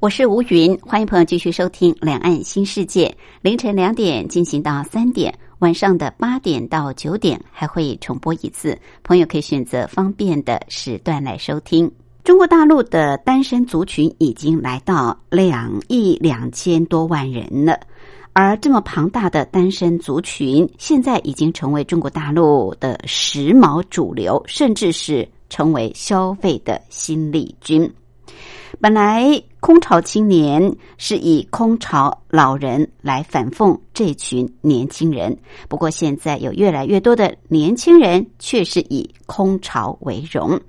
我是吴云，欢迎朋友继续收听《两岸新世界》，凌晨两点进行到三点，晚上的八点到九点还会重播一次，朋友可以选择方便的时段来收听。中国大陆的单身族群已经来到两亿两千多万人了，而这么庞大的单身族群，现在已经成为中国大陆的时髦主流，甚至是成为消费的新力军。本来空巢青年是以空巢老人来反讽这群年轻人，不过现在有越来越多的年轻人却是以空巢为荣。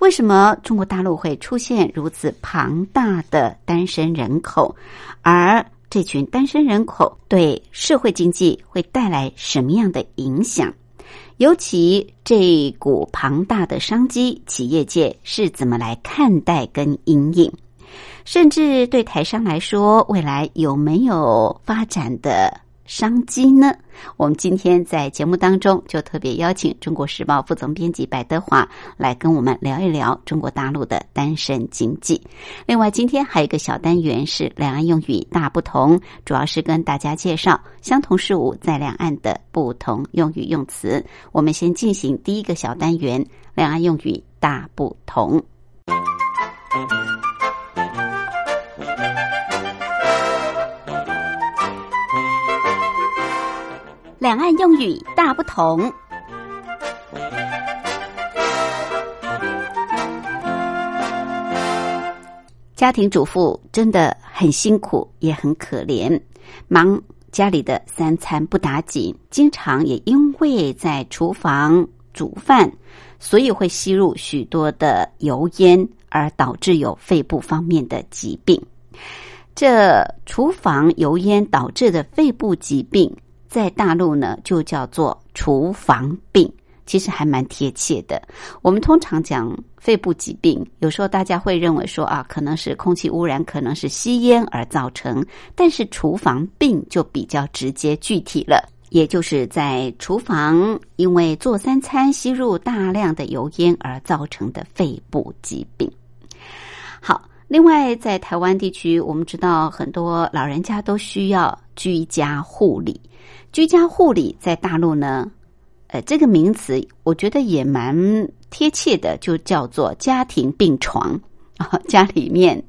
为什么中国大陆会出现如此庞大的单身人口？而这群单身人口对社会经济会带来什么样的影响？尤其这股庞大的商机，企业界是怎么来看待跟应应？甚至对台商来说，未来有没有发展的？商机呢？我们今天在节目当中就特别邀请《中国时报》副总编辑白德华来跟我们聊一聊中国大陆的单身经济。另外，今天还有一个小单元是两岸用语大不同，主要是跟大家介绍相同事物在两岸的不同用语用词。我们先进行第一个小单元：两岸用语大不同。两岸用语大不同。家庭主妇真的很辛苦，也很可怜，忙家里的三餐不打紧，经常也因为在厨房煮饭，所以会吸入许多的油烟，而导致有肺部方面的疾病。这厨房油烟导致的肺部疾病。在大陆呢，就叫做厨房病，其实还蛮贴切的。我们通常讲肺部疾病，有时候大家会认为说啊，可能是空气污染，可能是吸烟而造成。但是厨房病就比较直接具体了，也就是在厨房因为做三餐吸入大量的油烟而造成的肺部疾病。好，另外在台湾地区，我们知道很多老人家都需要居家护理。居家护理在大陆呢，呃，这个名词我觉得也蛮贴切的，就叫做家庭病床啊。家里面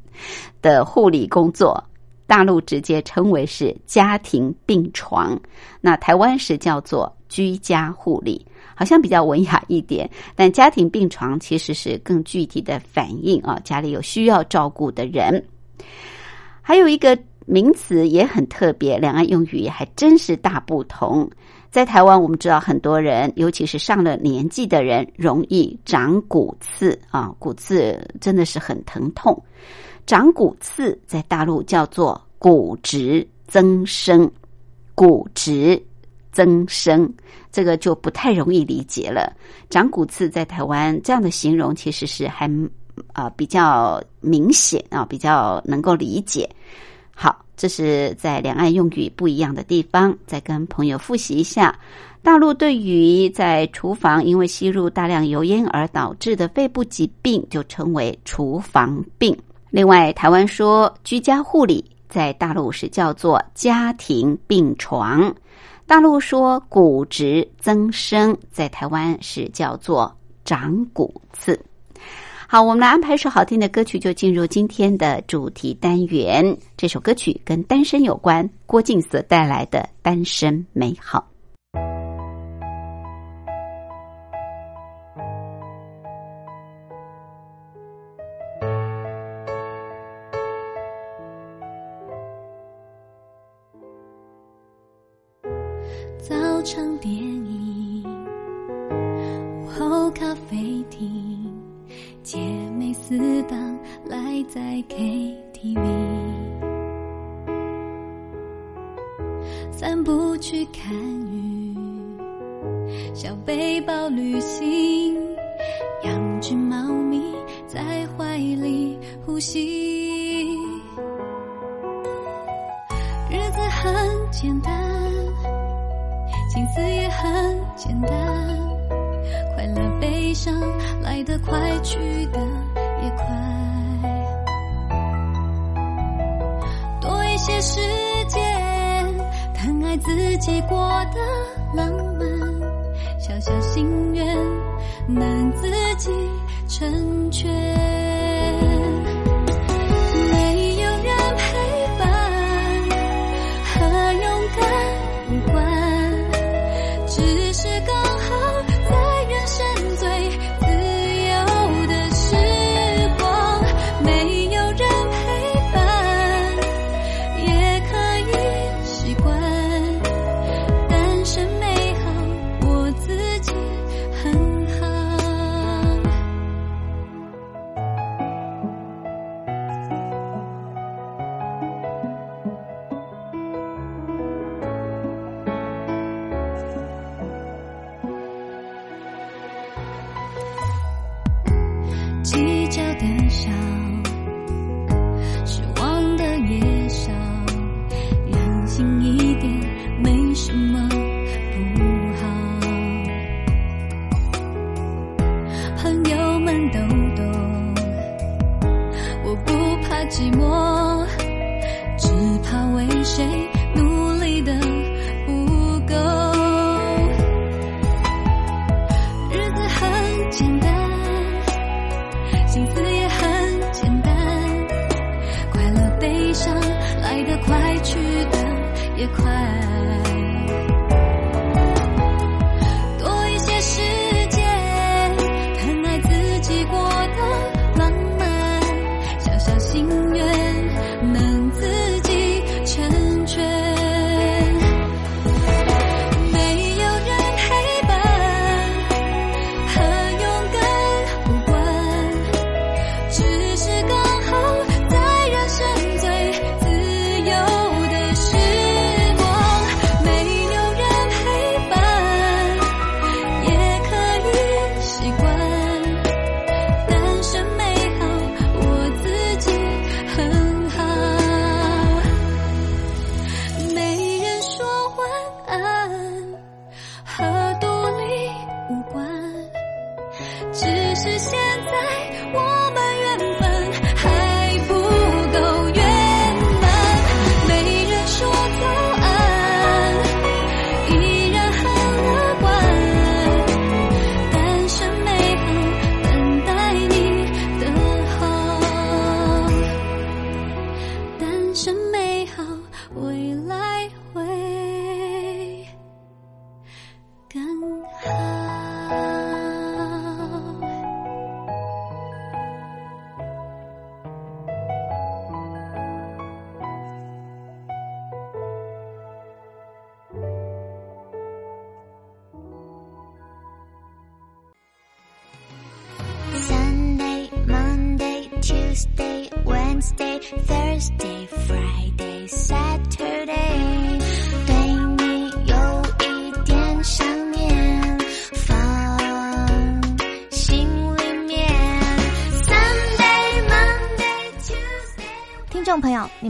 的护理工作，大陆直接称为是家庭病床，那台湾是叫做居家护理，好像比较文雅一点。但家庭病床其实是更具体的反映啊，家里有需要照顾的人，还有一个。名词也很特别，两岸用语还真是大不同。在台湾，我们知道很多人，尤其是上了年纪的人，容易长骨刺啊，骨刺真的是很疼痛。长骨刺在大陆叫做骨质增生，骨质增生这个就不太容易理解了。长骨刺在台湾这样的形容其实是还啊比较明显啊，比较能够理解。好，这是在两岸用语不一样的地方，再跟朋友复习一下。大陆对于在厨房因为吸入大量油烟而导致的肺部疾病，就称为厨房病。另外，台湾说居家护理，在大陆是叫做家庭病床。大陆说骨质增生，在台湾是叫做长骨刺。好，我们来安排一首好听的歌曲，就进入今天的主题单元。这首歌曲跟单身有关，郭靖所带来的《单身美好》。赖在 KTV，散步去看雨，小背包旅行，养只猫咪在怀里呼吸，日子很简单。心思也很简单，快乐悲伤来得快，去得也快。些时间，疼爱自己过得浪漫，小小心愿能自己成全。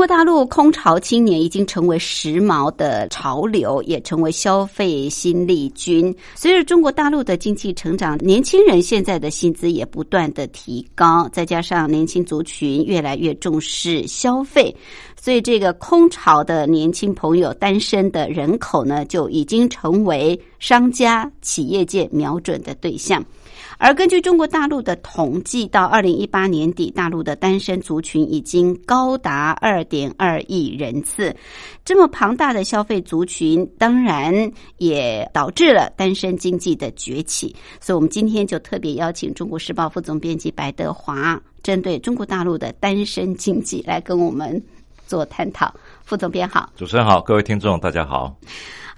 中国大陆空巢青年已经成为时髦的潮流，也成为消费新力军。随着中国大陆的经济成长，年轻人现在的薪资也不断的提高，再加上年轻族群越来越重视消费，所以这个空巢的年轻朋友、单身的人口呢，就已经成为商家、企业界瞄准的对象。而根据中国大陆的统计，到二零一八年底，大陆的单身族群已经高达二点二亿人次。这么庞大的消费族群，当然也导致了单身经济的崛起。所以，我们今天就特别邀请《中国时报》副总编辑白德华，针对中国大陆的单身经济来跟我们做探讨。副总编好，主持人好，各位听众大家好。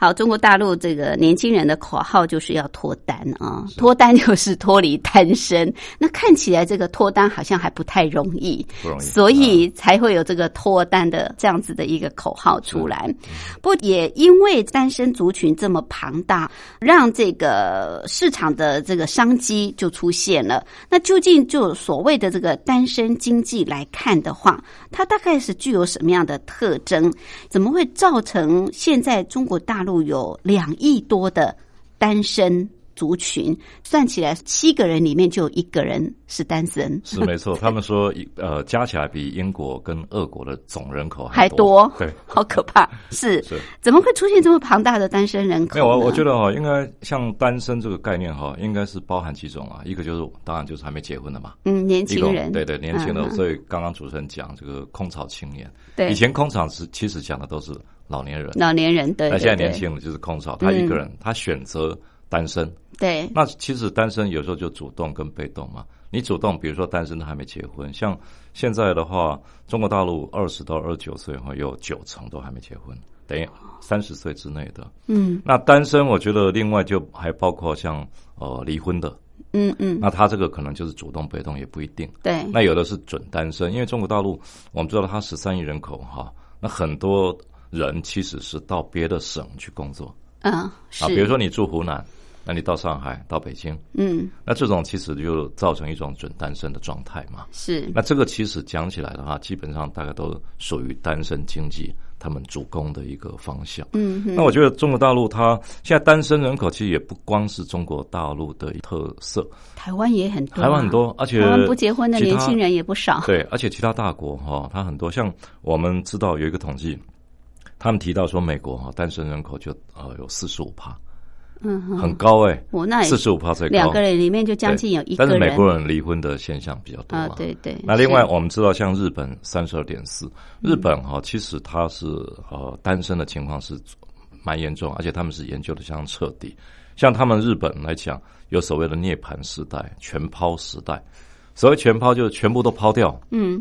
好，中国大陆这个年轻人的口号就是要脱单啊，脱单就是脱离单身。那看起来这个脱单好像还不太容易，不容易，所以才会有这个脱单的这样子的一个口号出来。不过也因为单身族群这么庞大，让这个市场的这个商机就出现了。那究竟就所谓的这个单身经济来看的话，它大概是具有什么样的特征？怎么会造成现在中国大陆？有两亿多的单身族群，算起来七个人里面就有一个人是单身，是没错。他们说，呃，加起来比英国跟俄国的总人口还多，对，好可怕。是是，怎么会出现这么庞大的单身人口？没有，我我觉得哈，应该像单身这个概念哈，应该是包含几种啊。一个就是，当然就是还没结婚的嘛，嗯，年轻人，对对，年轻人。所以刚刚主持人讲这个空巢青年，对，以前空巢是其实讲的都是。老年人，老年人对，那现在年轻人就是空巢，他一个人，他选择单身。对，那其实单身有时候就主动跟被动嘛。你主动，比如说单身都还没结婚，像现在的话，中国大陆二十到二十九岁哈，有九成都还没结婚，等于三十岁之内的。嗯，那单身我觉得另外就还包括像呃离婚的，嗯嗯，那他这个可能就是主动被动也不一定。对，那有的是准单身，因为中国大陆我们知道他十三亿人口哈，那很多。人其实是到别的省去工作，嗯，啊，比如说你住湖南，那你到上海、到北京，嗯，那这种其实就造成一种准单身的状态嘛。是，那这个其实讲起来的话，基本上大概都属于单身经济他们主攻的一个方向。嗯，那我觉得中国大陆它现在单身人口其实也不光是中国大陆的特色，台湾也很多，台湾很多，而且台湾不结婚的年轻人也不少。对，而且其他大国哈，它很多，像我们知道有一个统计。他们提到说，美国哈单身人口就呃有四十五趴，嗯，很高哎，我那四十五趴最高，两个人里面就将近有一个人。但是美国人离婚的现象比较多啊，对对。那另外我们知道，像日本三十二点四，日本哈其实它是呃单身的情况是蛮严重，而且他们是研究的相当彻底。像他们日本来讲，有所谓的涅槃时代、全抛时代，所谓全抛就是全部都抛掉，嗯，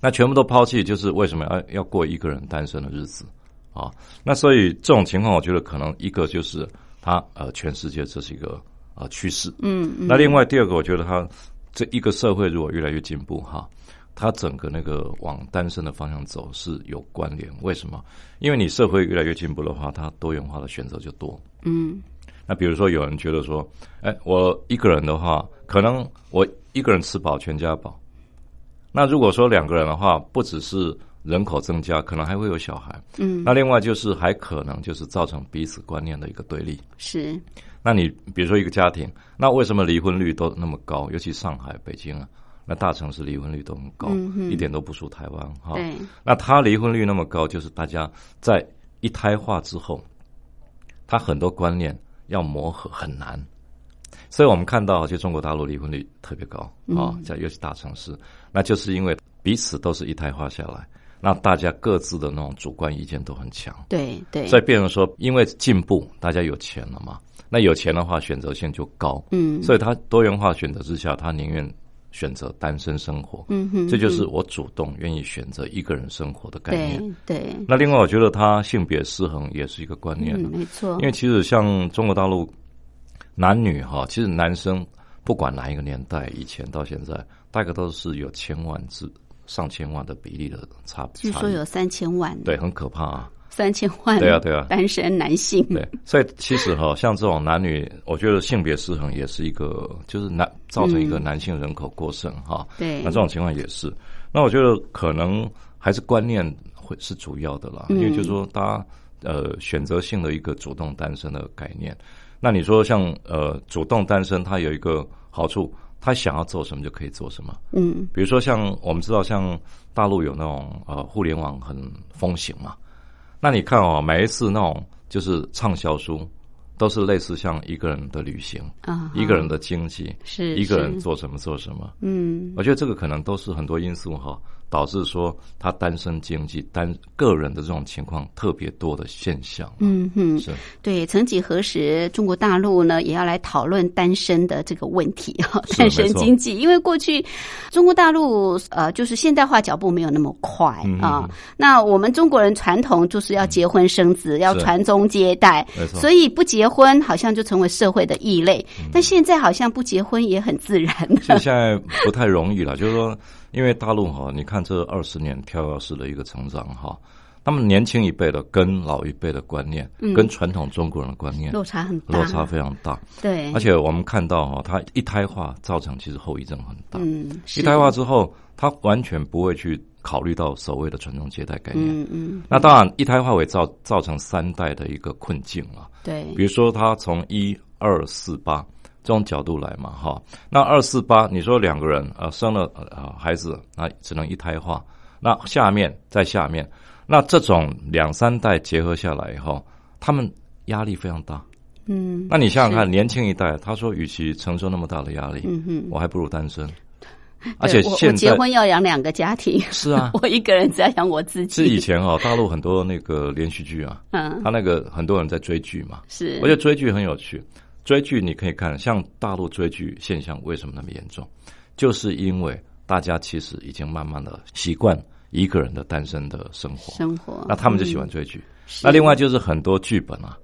那全部都抛弃，就是为什么要要过一个人单身的日子？啊，那所以这种情况，我觉得可能一个就是它呃，全世界这是一个呃趋势。嗯，那另外第二个，我觉得它这一个社会如果越来越进步哈，它整个那个往单身的方向走是有关联。为什么？因为你社会越来越进步的话，它多元化的选择就多。嗯，那比如说有人觉得说，哎，我一个人的话，可能我一个人吃饱全家饱。那如果说两个人的话，不只是人口增加，可能还会有小孩。嗯，那另外就是还可能就是造成彼此观念的一个对立。是，那你比如说一个家庭，那为什么离婚率都那么高？尤其上海、北京啊，那大城市离婚率都很高，一点都不输台湾哈。对，那他离婚率那么高，就是大家在一胎化之后，他很多观念要磨合很难。所以我们看到，就中国大陆离婚率特别高啊，在尤其大城市，那就是因为彼此都是一胎化下来。那大家各自的那种主观意见都很强，对对，所以变成说，因为进步，大家有钱了嘛，那有钱的话选择性就高，嗯，所以他多元化选择之下，他宁愿选择单身生活，嗯哼，这就是我主动愿意选择一个人生活的概念，对。那另外，我觉得他性别失衡也是一个观念，没错，因为其实像中国大陆男女哈，其实男生不管哪一个年代，以前到现在，大概都是有千万之。上千万的比例的差，据说有三千万，对，很可怕啊！三千万，对啊，对啊，单身男性，对，所以其实哈，像这种男女，我觉得性别失衡也是一个，就是男造成一个男性人口过剩哈。对，那这种情况也是。那我觉得可能还是观念会是主要的啦，嗯因为就是说大家呃选择性的一个主动单身的概念。那你说像呃主动单身，它有一个好处，他想要做什么就可以做什么。嗯。比如说像我们知道，像大陆有那种呃互联网很风行嘛，那你看哦，每一次那种就是畅销书，都是类似像一个人的旅行，啊，一个人的经济，是一个人做什么做什么。嗯。我觉得这个可能都是很多因素哈，导致说他单身经济单个人的这种情况特别多的现象。嗯哼，是对，曾几何时，中国大陆呢也要来讨论单身的这个问题啊，是单身经济。因为过去中国大陆呃，就是现代化脚步没有那么快嗯啊嗯。那我们中国人传统就是要结婚生子，要传宗接代，所以不结婚好像就成为社会的异类。嗯但现在好像不结婚也很自然现在不太容易了，就是说，因为大陆哈，你看这二十年跳跃式的一个成长哈，他们年轻一辈的跟老一辈的观念，跟传统中国人的观念落差很大，落差非常大，对，而且我们看到哈，它一胎化造成其实后遗症很大。嗯，一胎化之后，它完全不会去考虑到所谓的传宗接代概念。嗯嗯，那当然，一胎化会造造成三代的一个困境啊。对，比如说，他从一二四八这种角度来嘛，哈，那二四八，你说两个人呃生了呃孩子，那只能一胎化，那下面在下面，那这种两三代结合下来以后，他们压力非常大。嗯，那你想想看，年轻一代，他说，与其承受那么大的压力，嗯哼。我还不如单身。而且现在结婚要养两个家庭，是啊，我一个人只要养我自己。是以前哈、大陆很多那个连续剧啊，嗯，他那个很多人在追剧嘛，是，我觉得追剧很有趣。追剧你可以看，像大陆追剧现象为什么那么严重，就是因为大家其实已经慢慢的习惯一个人的单身的生活，生活，那他们就喜欢追剧。是那另外就是很多剧本啊，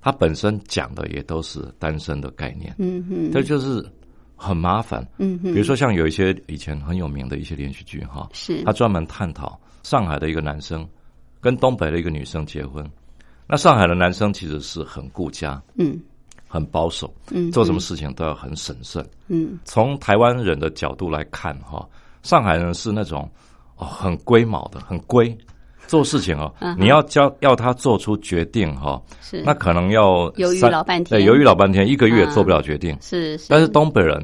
它本身讲的也都是单身的概念，嗯哼，这就是很麻烦。嗯哼，比如说像有一些以前很有名的一些连续剧哈，是。他专门探讨上海的一个男生跟东北的一个女生结婚，那上海的男生其实是很顾家、嗯很保守，嗯，做什么事情都要很审慎。嗯。从台湾人的角度来看哈，上海人是那种哦很龟毛的，很龟。做事情哦，嗯你要教要他做出决定哈，是。那可能要犹豫老半天。对，犹豫老半天，一个月嗯做不了决定。是是，但是东北人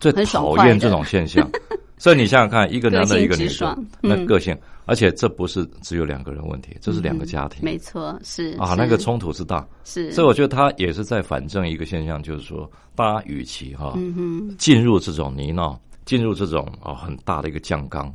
最讨厌这种现象，所以你想想看，一个男的，一个女的，嗯那个性，而且这不是只有两个人问题，这是两个家庭。没错，是啊，那个冲突之大，是，所以我觉得他也是在反证一个现象，就是说，大家与其哈进入这种泥淖，进入这种啊很大的一个酱缸，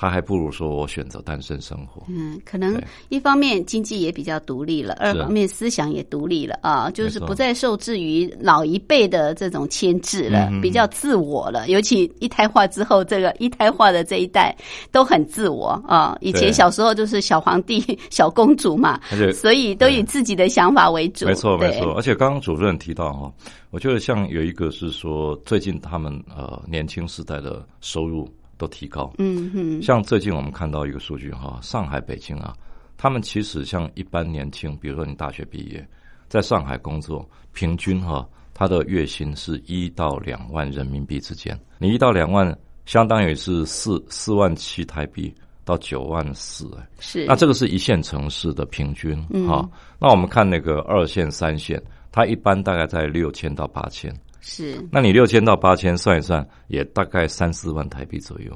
他还不如说我选择单身生活。嗯，可能一方面经济也比较独立了，二方面思想也独立了啊，就是不再受制于老一辈的这种牵制了，比较自我了。尤其一胎化之后，这个一胎化的这一代都很自我啊。以前小时候就是小皇帝、小公主嘛，所以都以自己的想法为主。没错，没错。而且刚刚主任提到哈，我觉得像有一个是说，最近他们呃年轻时代的收入都提高。嗯哼，像最近我们看到一个数据哈，上海、北京啊，他们其实像一般年轻，比如说你大学毕业，在上海工作，平均哈，他的月薪是一到两万人民币之间。你一到两万，相当于是四四万七台币到九万四哎。是那这个是一线城市的平均嗯哈、那我们看那个二线、三线，它一般大概在六千到八千。是。那你六千到八千算一算，也大概三四万台币左右。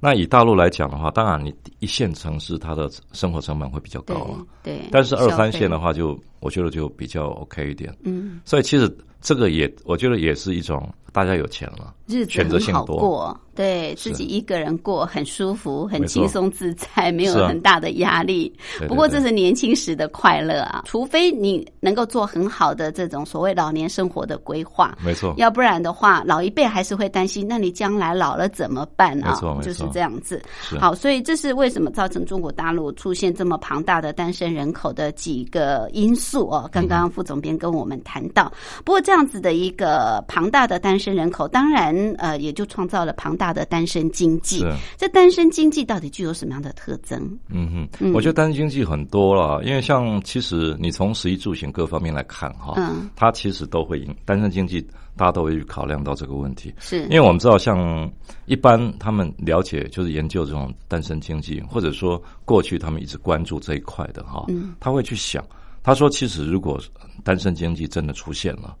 那以大陆来讲的话，当然你一线城市它的生活成本会比较高啊，对，但是二三线的话就，我觉得就比较 OK 一点。嗯，所以其实这个也，我觉得也是一种大家有钱了，日子选择很好性多过，对自己一个人过很舒服，很轻松自在，没有很大的压力。对不过这是年轻时的快乐啊，除非你能够做很好的这种所谓老年生活的规划。没错，要不然的话，老一辈还是会担心，那你将来老了怎么办啊没错？没错就是这样子。好，所以这是为什么造成中国大陆出现这么庞大的单身人口的几个因素素哦。刚刚副总编跟我们谈到，不过这样子的一个庞大的单身人口，当然呃也就创造了庞大的单身经济。是这单身经济到底具有什么样的特征？嗯哼，我觉得单身经济很多了，因为像其实你从食衣住行各方面来看哈，嗯，它其实都会影单身经济，大家都会去考量到这个问题。是因为我们知道，像一般他们了解就是研究这种单身经济，或者说过去他们一直关注这一块的哈，嗯他会去想，他说其实如果单身经济真的出现了，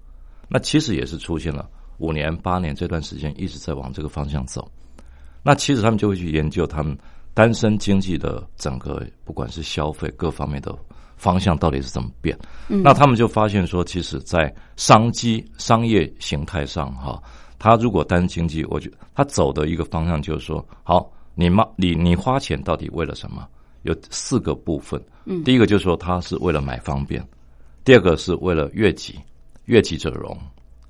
那其实也是出现了五年八年这段时间一直在往这个方向走，那其实他们就会去研究他们单身经济的整个不管是消费各方面的方向到底是怎么变，那他们就发现说，其实，在商机商业形态上哈。他如果单身经济，我觉得他走的一个方向就是说，好，你妈你你花钱到底为了什么？有四个部分。嗯，第一个就是说，他是为了买方便；第二个是为了悦己，悦己者容。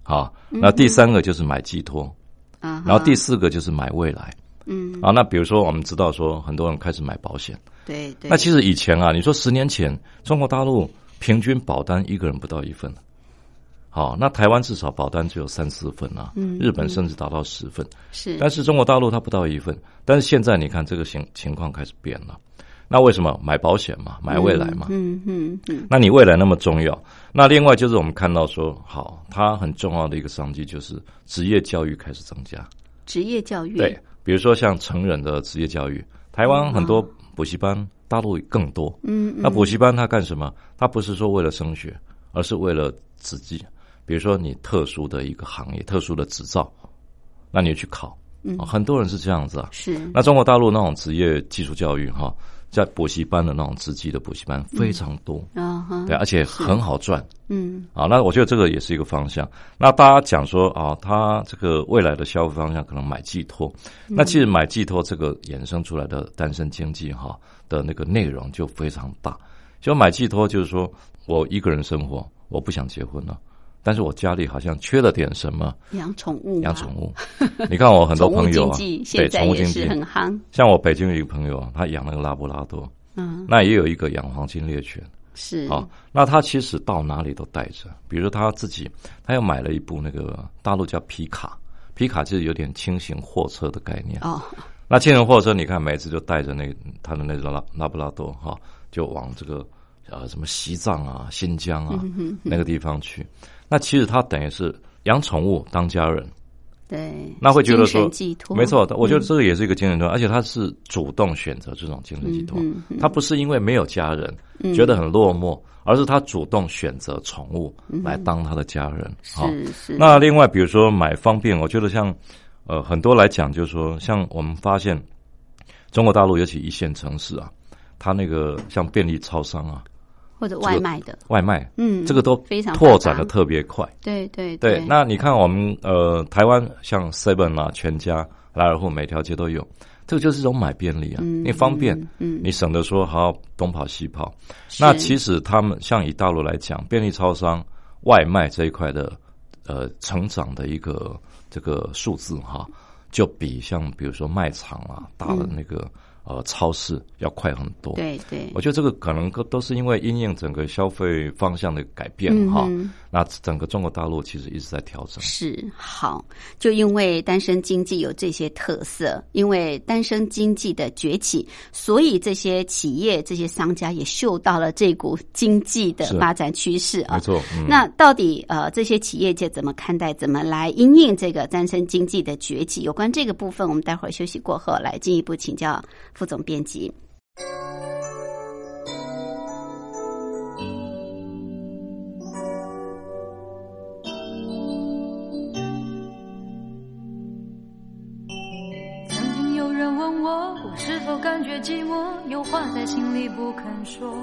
好，那第三个就是买寄托。啊，然后第四个就是买未来。嗯，啊，那比如说我们知道说，很多人开始买保险。对对，那其实以前啊，你说十年前中国大陆平均保单一个人不到一份。好，那台湾至少保单只有三四份啊，日本甚至达到十份，是，但是中国大陆它不到一份。但是现在你看这个情情况开始变了，那为什么买保险嘛，买未来嘛？嗯嗯嗯，那你未来那么重要，那另外就是我们看到说，好，它很重要的一个商机就是职业教育开始增加，职业教育对，比如说像成人的职业教育，台湾很多补习班，大陆更多。嗯，那补习班它干什么？它不是说为了升学，而是为了自己。比如说你特殊的一个行业、特殊的执照，那你去考，嗯，很多人是这样子啊。是。那中国大陆那种职业技术教育哈，在补习班的那种职级的补习班非常多啊，对，而且很好赚。嗯。啊，那我觉得这个也是一个方向。那大家讲说啊，他这个未来的消费方向可能买寄托，那其实买寄托这个衍生出来的单身经济哈的那个内容就非常大。就买寄托就是说我一个人生活，我不想结婚了。但是我家里好像缺了点什么，养宠物，养宠物。你看我很多朋友啊，对 宠物经济很夯。像我北京有一个朋友啊，他养那个拉布拉多，嗯，那也有一个养黄金猎犬，是啊。那他其实到哪里都带着，比如他自己，他又买了一部那个大陆叫皮卡，皮卡就是有点轻型货车的概念哦。那轻型货车，你看每次就带着那他的那个拉拉布拉多哈，就往这个呃什么西藏啊、新疆啊那个地方去。那其实他等于是养宠物当家人，对，那会觉得说没错，我觉得这个也是一个精神托，而且他是主动选择这种精神寄托，他不是因为没有家人觉得很落寞，而是他主动选择宠物来当他的家人。是是。那另外比如说买方便，我觉得像呃很多来讲，就是说像我们发现中国大陆尤其一线城市啊，它那个像便利超商啊。或者外卖的外卖，嗯，这个都非常拓展的特别快。对对对，那你看我们呃台湾像 Seven 啊、全家、莱尔富，每条街都有，这个就是一种买便利啊，你方便，嗯，你省得说还要东跑西跑。那其实他们像以大陆来讲，便利超商外卖这一块的呃成长的一个这个数字哈，就比像比如说卖场啊大的那个。呃，超市要快很多。对对，我觉得这个可能都都是因为因应整个消费方向的改变哈。那整个中国大陆其实一直在调整。是好，就因为单身经济有这些特色，因为单身经济的崛起，所以这些企业、这些商家也嗅到了这股经济的发展趋势啊。没错。那到底呃，这些企业界怎么看待？怎么来因应这个单身经济的崛起？有关这个部分，我们待会儿休息过后来进一步请教。副总编辑，曾经有人问我，我是否感觉寂寞，有话在心里不肯说。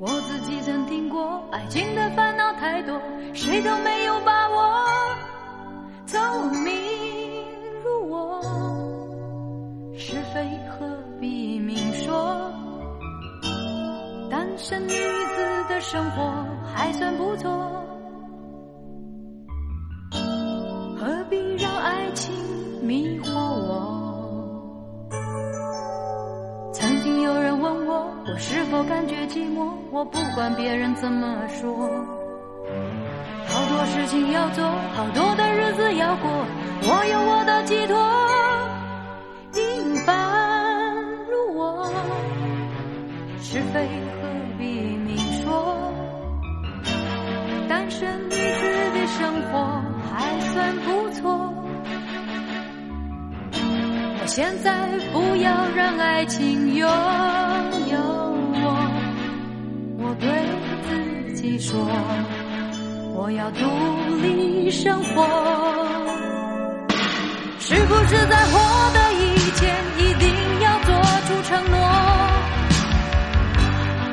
我自己曾听过，爱情的烦恼太多，谁都没有把握。聪明如我。是非何必明说？单身女子的生活还算不错，何必让爱情迷惑我？曾经有人问我，我是否感觉寂寞？我不管别人怎么说。好多事情要做，好多的日子要过，我有我的寄托。是非何必明说？单身女子的生活还算不错。我现在不要让爱情拥有我，我对自己说，我要独立生活。是不是在获得以前一定要做出承诺？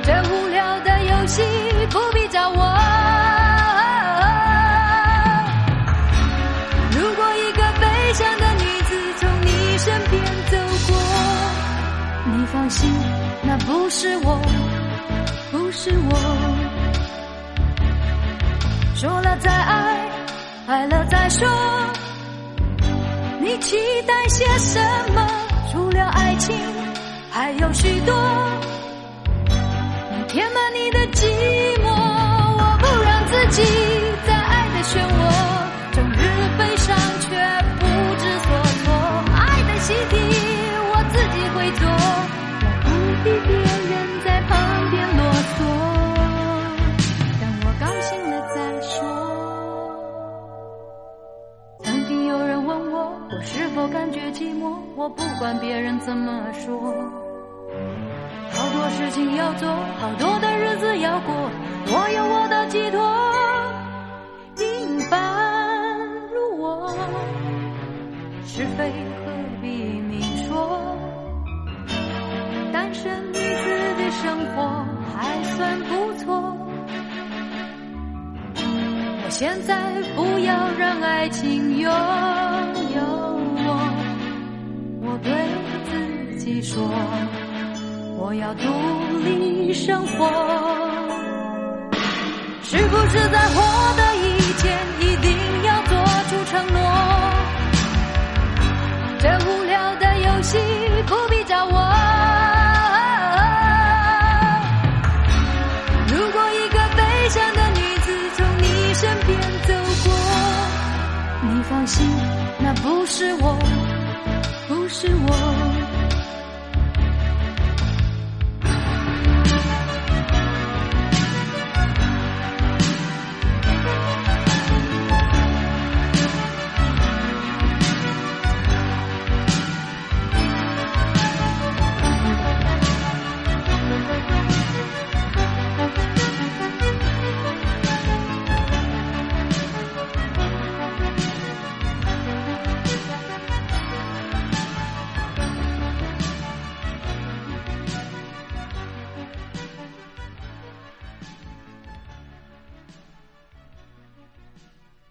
这无聊的游戏不必找我。如果一个悲伤的女子从你身边走过，你放心，那不是我，不是我。说了再爱，爱了再说。你期待些什么？除了爱情，还有许多。填满你的寂寞，我不让自己在爱的漩涡，终日悲伤却不知所措。爱的习题我自己会做，我不必别人在旁边啰嗦。等我高兴了再说。曾经有人问我，我是否感觉寂寞？我不管别人怎么说。好多事情要做，好多的日子要过，我有我的寄托。平凡如我，是非何必明说？单身女子的生活还算不错。我现在不要让爱情拥有我，我对自己说。我要独立生活，是不是在获得以前一定要做出承诺？这无聊的游戏不必找我。如果一个悲伤的女子从你身边走过，你放心，那不是我，不是我。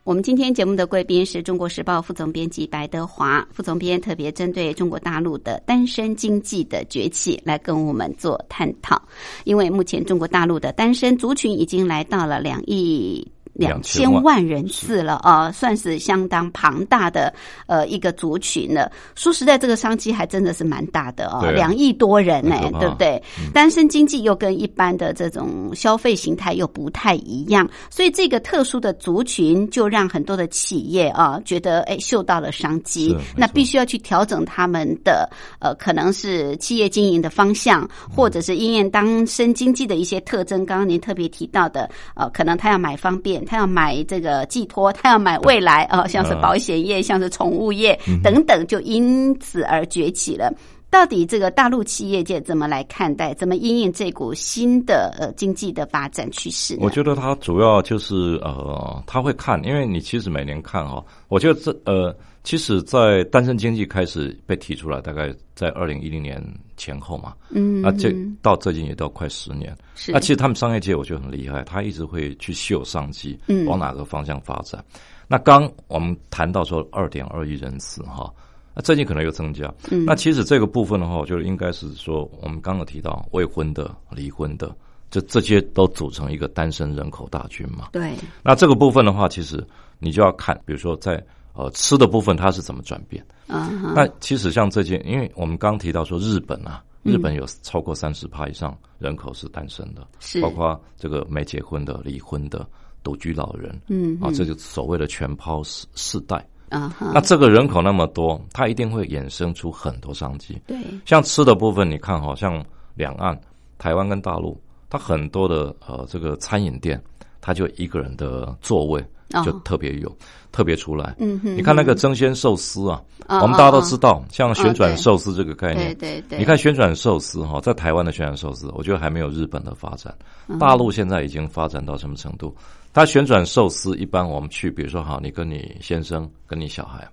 我们今天节目的贵宾是中国时报副总编辑白德华副总编，特别针对中国大陆的单身经济的崛起来跟我们做探讨。因为目前中国大陆的单身族群已经来到了两亿。两千万人次了啊，算是相当庞大的呃一个族群了。说实在，这个商机还真的是蛮大的哦，两亿多人呢，对不对？单身经济又跟一般的这种消费形态又不太一样，所以这个特殊的族群就让很多的企业啊觉得哎嗅到了商机，那必须要去调整他们的呃可能是企业经营的方向，或者是应验单身经济的一些特征。刚刚您特别提到的呃，可能他要买方便。他要买这个寄托，他要买未来啊，像是保险业，像是宠物业等等，就因此而崛起了。到底这个大陆企业界怎么来看待，怎么应应这股新的呃经济的发展趋势？我觉得它主要就是呃，他会看，因为你其实每年看哈，我觉得这呃，其实，在单身经济开始被提出来，大概在二零一零年前后嘛，嗯，啊，这到最近也到快十年，是。那其实他们商业界我觉得很厉害，他一直会去秀商机，嗯，往哪个方向发展。那刚我们谈到说二点二亿人次哈。那最近可能又增加，嗯，那其实这个部分的话，我觉得应该是说，我们刚刚提到未婚的、离婚的，这这些都组成一个单身人口大军嘛。对。那这个部分的话，其实你就要看，比如说在呃吃的部分，它是怎么转变。啊。那其实像这件，因为我们刚提到说日本啊，日本有超过三十趴以上人口是单身的，是包括这个没结婚的、离婚的、独居老人，嗯啊，这就所谓的全抛世世代。啊哈，那这个人口那么多，它一定会衍生出很多商机。对，像吃的部分，你看好像两岸、台湾跟大陆，它很多的呃这个餐饮店，它就一个人的座位哦就特别有、特别出来。嗯哼，你看那个蒸鲜寿司啊，哦我们大家都知哦道，像旋转寿司这个概对念，对对，你看旋转寿司哈，在台湾的旋转寿司，我觉得还没有日本的发展。嗯大陆现在已经发展到什么程度？它旋转寿司一般我们去，比如说好，你跟你先生跟你小孩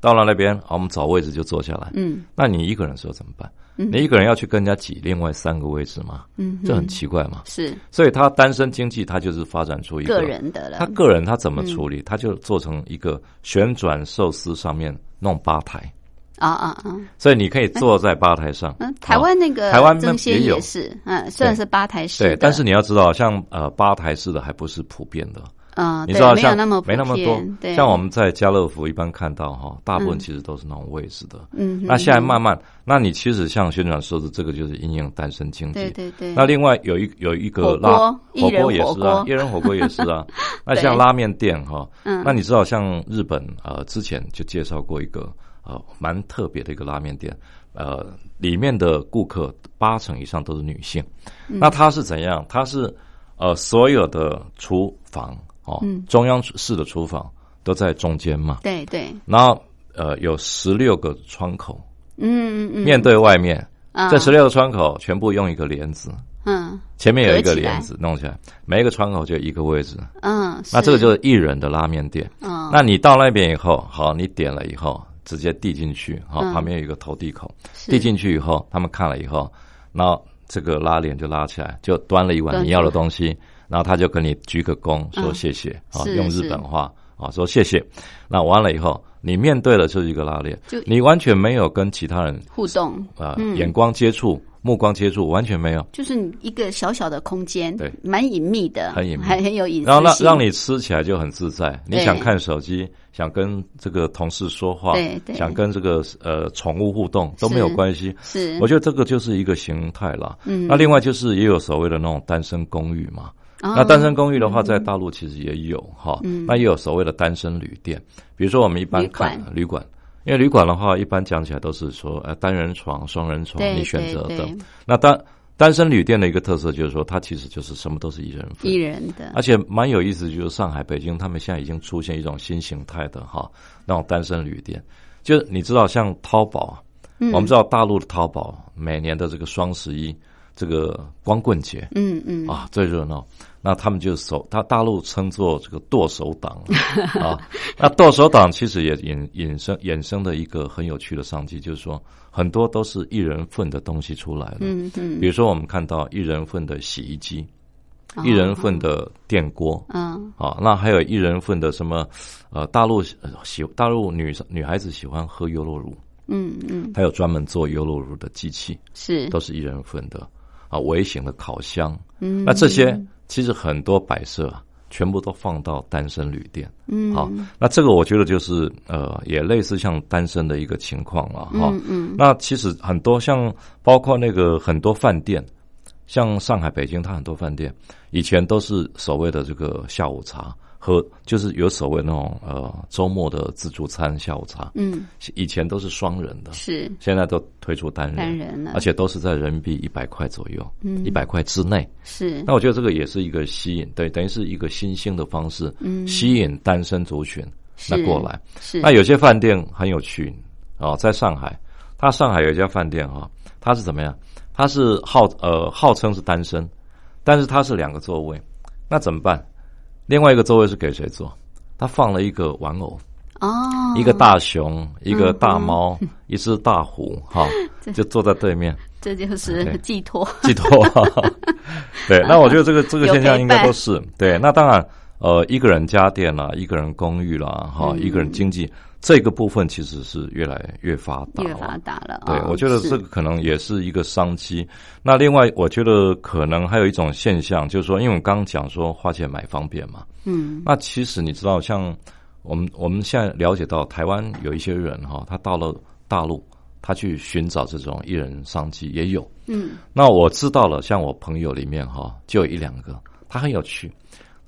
到了那边，我们找位置就坐下来。嗯那你一个人的时候怎么办？嗯。你一个人要去跟人家挤另外三个位置吗？嗯，这很奇怪嘛。是。所以他单身经济，他就是发展出一个个人的了，他个人他怎么嗯处理？他就做成一个旋转寿司上面弄吧台，啊啊啊，所以你可以坐在吧台上。嗯，台湾那个台湾那蒸鲜也有。是，嗯，虽然是吧台式的，对，但是你要知道，像呃吧台式的还不是普遍的，嗯，你知道像没有那么多，对，像我们在家乐福一般看到哈，大部分嗯其实都是那种位置的。嗯，那现在慢慢，那你其实像宣传说的这个就是应用单身经济。对对对，那另外有一有一个拉锅一人锅也是啊一人火锅也是啊。那像拉面店哈，嗯那你知道像日本呃之前就介绍过一个呃蛮特别的一个拉面店，呃里面的顾客八成以上都是女性。嗯那它是怎样？它是呃所有的厨房哦，嗯。中央式的厨房都在中间嘛，对对，然后呃有十六个窗口。嗯嗯嗯，面对外面，嗯这十六个窗口全部用一个帘子。嗯。前面有一个帘子弄起来，每一个窗口就一个位置。嗯，那这个就是一人的拉面店。嗯，那你到那边以后，好，你点了以后，直接递进去，好，嗯。旁边有一个投递口，递进去以后，他们看了以后，然后这个拉帘就拉起来，就端了一碗你要的东西，然后他就跟你鞠个躬，说嗯谢谢，啊，用日本话啊说谢谢。那完了以后，你面对的就是一个拉链就，你完全没有跟其他人互动，啊嗯眼光接触、目光接触，完全没有。就是你一个小小的空间，对，蛮隐秘的，很隐秘还很有隐私然后让让你吃起来就很自在。你想看手机，想跟这个同事说话对，对想跟这个呃宠物互动都没有是关系。是，我觉得这个就是一个形态啦。嗯那另外就是也有所谓的那种单身公寓嘛。哦那单身公寓的话，在大陆其实也有哈。嗯那也有所谓的单身旅店，比如说我们一般看旅馆。因为旅馆的话，一般讲起来都是说，呃，单人床、双人床，你选择的。那单单身旅店的一个特色就是说，它其实就是什么都是一人份一，人的而且蛮有意思，就是上海、北京，他们现在已经出现一种新形态的哈，那种单身旅店。就是你知道，像淘宝我们知道大陆的淘宝每年的这个双十一，这个光棍节。嗯嗯。啊最热闹。那他们就手，他大陆称作这个剁手党啊。那剁手党其实也引引生衍生的一个很有趣的商机，就是说很多都是一人份的东西出来了。嗯嗯，比如说，我们看到一人份的洗衣机，哦。一人份的电锅，嗯。啊，那还有一人份的什么？呃，大陆呃喜大陆女女孩子喜欢喝优酪乳，嗯嗯。还有专门做优酪乳的机器，是，都是一人份的啊，微型的烤箱。嗯那这些其实很多摆设啊，全部都放到单身旅店。嗯好，那这个我觉得就是呃，也类似像单身的一个情况了哈。嗯嗯那其实很多像包括那个很多饭店，像上海、北京，它很多饭店以前都是所谓的这个下午茶和就是有所谓那种呃周末的自助餐下午茶，嗯以前都是双人的，是现在都推出单人，单人了而且都是在人民币一百块左右，嗯一百块之内。是那我觉得这个也是一个吸引，对等于是一个新兴的方式，嗯吸引单身族群是那过来。是那有些饭店很有趣哦，在上海，它上海有一家饭店哈、它是怎么样？它是号呃号称是单身，但是它是两个座位，那怎么办？另外一个座位是给谁坐？他放了一个玩偶，哦，一个大熊，一个大猫，嗯一只大虎，哈、就坐在对面。这就是对寄托，寄托。对，那我觉得这个这个现象应该都是对。那当然，呃，一个人家电啦，一个人公寓啦，哈、嗯一个人经济这个部分其实是越来越发达了，越发达了。对，哦我觉得是这个可能也是一个商机。那另外，我觉得可能还有一种现象，就是说，因为我刚讲说花钱买方便嘛，嗯那其实你知道，像我们我们现在了解到，台湾有一些人哈，他到了大陆，他去寻找这种艺人商机也有。嗯那我知道了，像我朋友里面哈，就有一两个，他很有趣，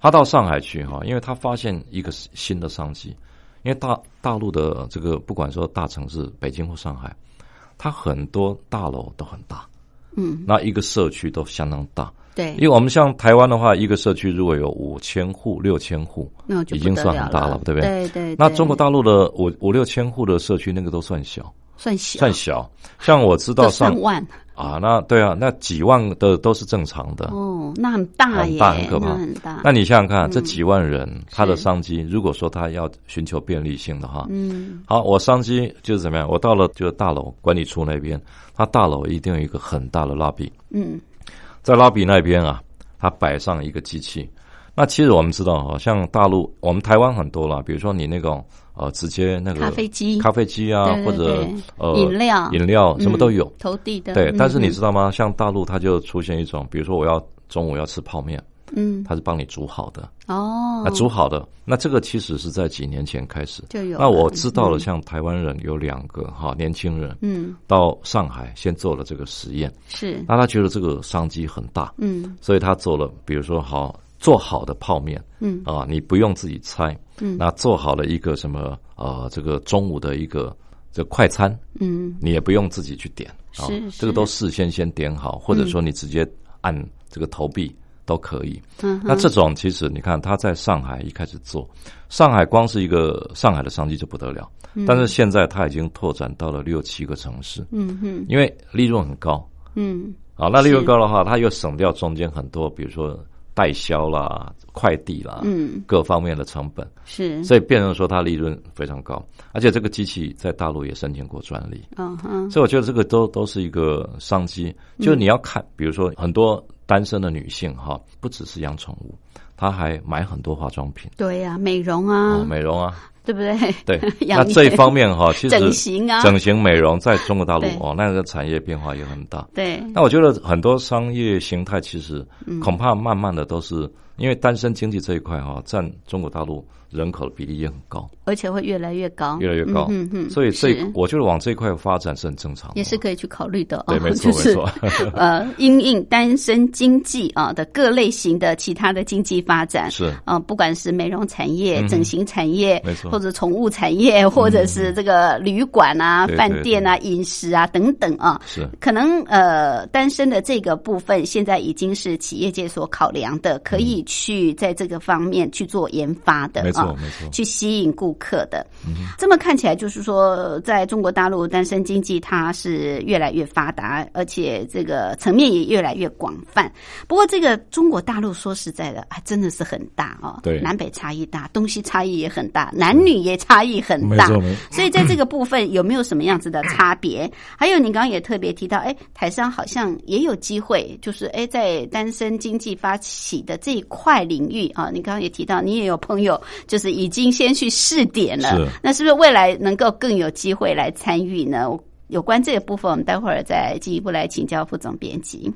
他到上海去哈，因为他发现一个新的商机，因为大大陆的这个不管说大城市北京或上海，它很多大楼都很大，嗯，那一个社区都相当大，对。因，为我们像台湾的话，一个社区如果有五千户、六千户，那就已经算很大了，对不对？对对，对。那中国大陆的五五六千户的社区，那个都算小，算小，算小。像我知道上上万啊，那对啊，那几万的都是正常的。哦，那很大很耶，大很可怕那很大。那你想想看，嗯这几万人他的商机，如果说他要寻求便利性的话，嗯好，我商机就是怎么样？我到了就是大楼管理处那边，他大楼一定有一个很大的 lobby，嗯在 lobby 那边啊，他摆上一个机器。那其实我们知道哈，像大陆，我们台湾很多了，比如说你那种呃，直接那个咖啡机咖啡机啊，或者呃饮料饮料什么都有。嗯投递的，对，但是你嗯知道吗？像大陆，它就出现一种，比如说我要中午要吃泡面，嗯它是帮你煮好的。哦，那煮好的，那这个其实是在几年前开始。就有。那我知道了，嗯像台湾人有两个哈年轻人嗯到上海先做了这个实验，是那他觉得这个商机很大，嗯所以他做了，比如说好做好的泡面嗯。啊，你不用自己拆，嗯。那做好了一个什么呃这个中午的一个这快餐，嗯。你也不用自己去点啊是，这个都事先先点好，或者说你直接按这个投币都可以。嗯那这种其实你看他在上海一开始做，上海光是一个上海的商机就不得了，但是现在他已经拓展到了六七个城市，嗯哼。因为利润很高。嗯。啊。那利润高的话，它又省掉中间很多，比如说代销啦、快递啦，嗯。各方面的成本，是。所以变成说它利润非常高，而且这个机器在大陆也申请过专利。嗯哼。所以我觉得这个都都是一个商机，就是你要看，比如说很多单身的女性哈，不只是养宠物，她还买很多化妆品。对呀，美容啊。哦，，美容啊，对不对？对。那这一方面哈，其实整形啊整形美容在中国大陆哦，那个产业变化也很大。对那我觉得很多商业形态其实嗯恐怕慢慢的都是因为单身经济这一块哈，占中国大陆人口的比例也很高，而且会越来越高，越来越高。嗯嗯，所以这是我觉得往这一块发展是很正常。的。也是可以去考虑的哦。对，没错没错。呃，因应单身经济啊的各类型的其他的经济发展，是。啊，不管是美容产业、嗯整形产业，没错。或者宠物产业，或者是这个旅馆啊、饭店啊、饮食啊等等啊，是。可能呃，单身的这个部分现在已经是企业界所考量的，可以去在这个方面去做研发的。没错啊，没错去吸引顾客的。这么看起来，就是说，在中国大陆单身经济它是越来越发达，而且这个层面也越来越广泛。不过，这个中国大陆说实在的，还真的是很大哦，对南北差异大，东西差异也很大，男女也差异很大。没错所以在这个部分有没有什么样子的差别？还有，你刚刚也特别提到，哎，台商好像也有机会，就是哎，在单身经济发起的这一块领域啊，你刚刚也提到，你也有朋友就是已经先去试点了是，那是不是未来能够更有机会来参与呢？有关这个部分，我们待会儿再进一步来请教副总编辑。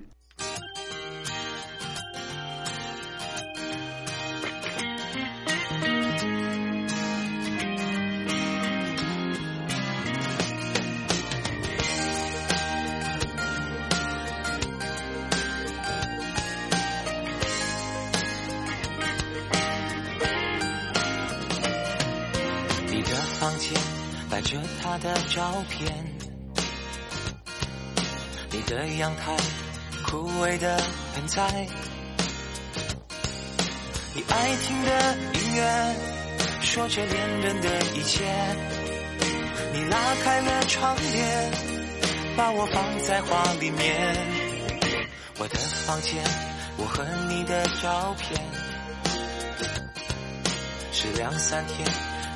他的照片，你的阳台枯萎的盆栽，你爱听的音乐，说着恋人的一切，你拉开了窗帘，把我放在画里面，我的房间，我和你的照片。是两三天，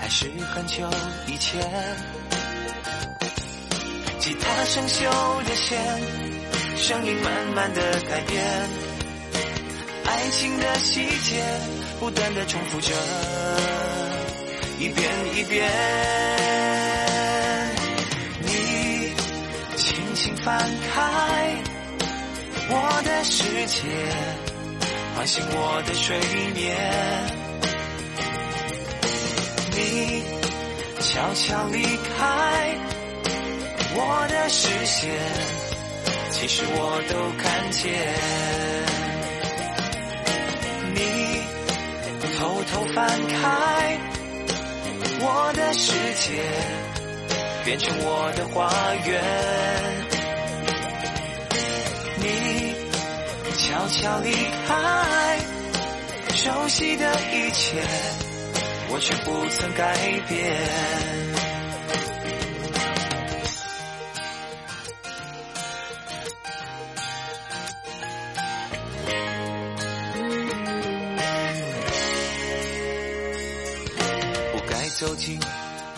还是很久以前？吉他生锈的弦，声音慢慢的改变，爱情的细节不断的重复着，一遍一遍。你轻轻翻开我的世界，唤醒我的睡眠。你悄悄离开我的视线，其实我都看见。你偷偷翻开我的世界，变成我的花园。你悄悄离开熟悉的一切，我却不曾改变。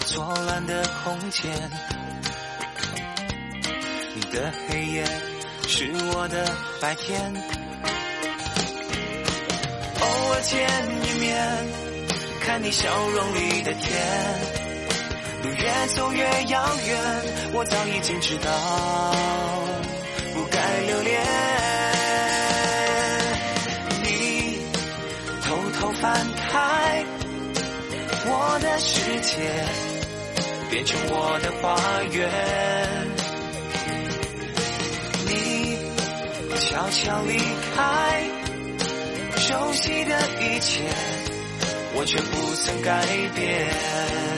错乱的空间，你的黑夜是我的白天。偶尔见一面，看你笑容里的甜。路越走越遥远，我早已经知道世界，变成我的花园。你悄悄离开熟悉的一切，我却不曾改变。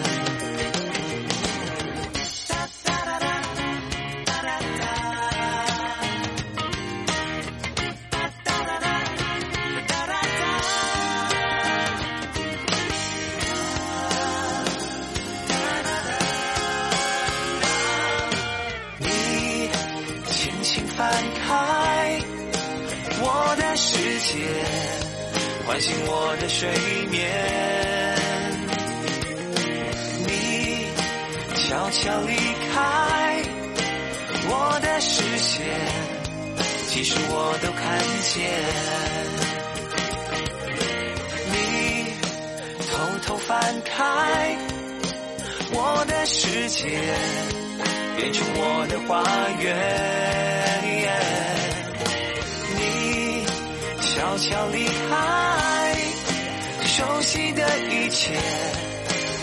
悉的一切，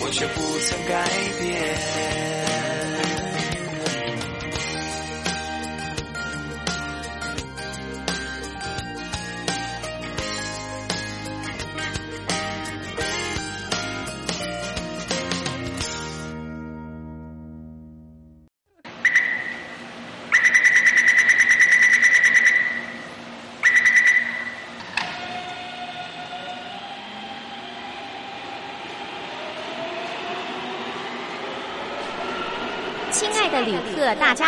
我却不曾改变。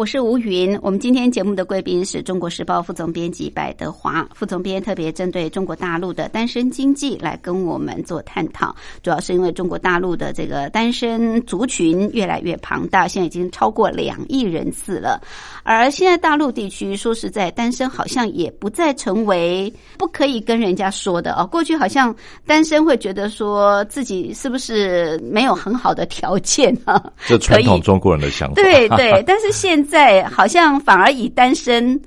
我是吴云，我们今天节目的贵宾是中国时报副总编辑白德华副总编，特别针对中国大陆的单身经济来跟我们做探讨。主要是因为中国大陆的这个单身族群越来越庞大，现在已经超过两亿人次了。而现在大陆地区说实在，单身好像也不再成为不可以跟人家说的哦。过去好像单身会觉得说自己是不是没有很好的条件啊？这传统中国人的想法。对对，但是现在在好像反而以单身。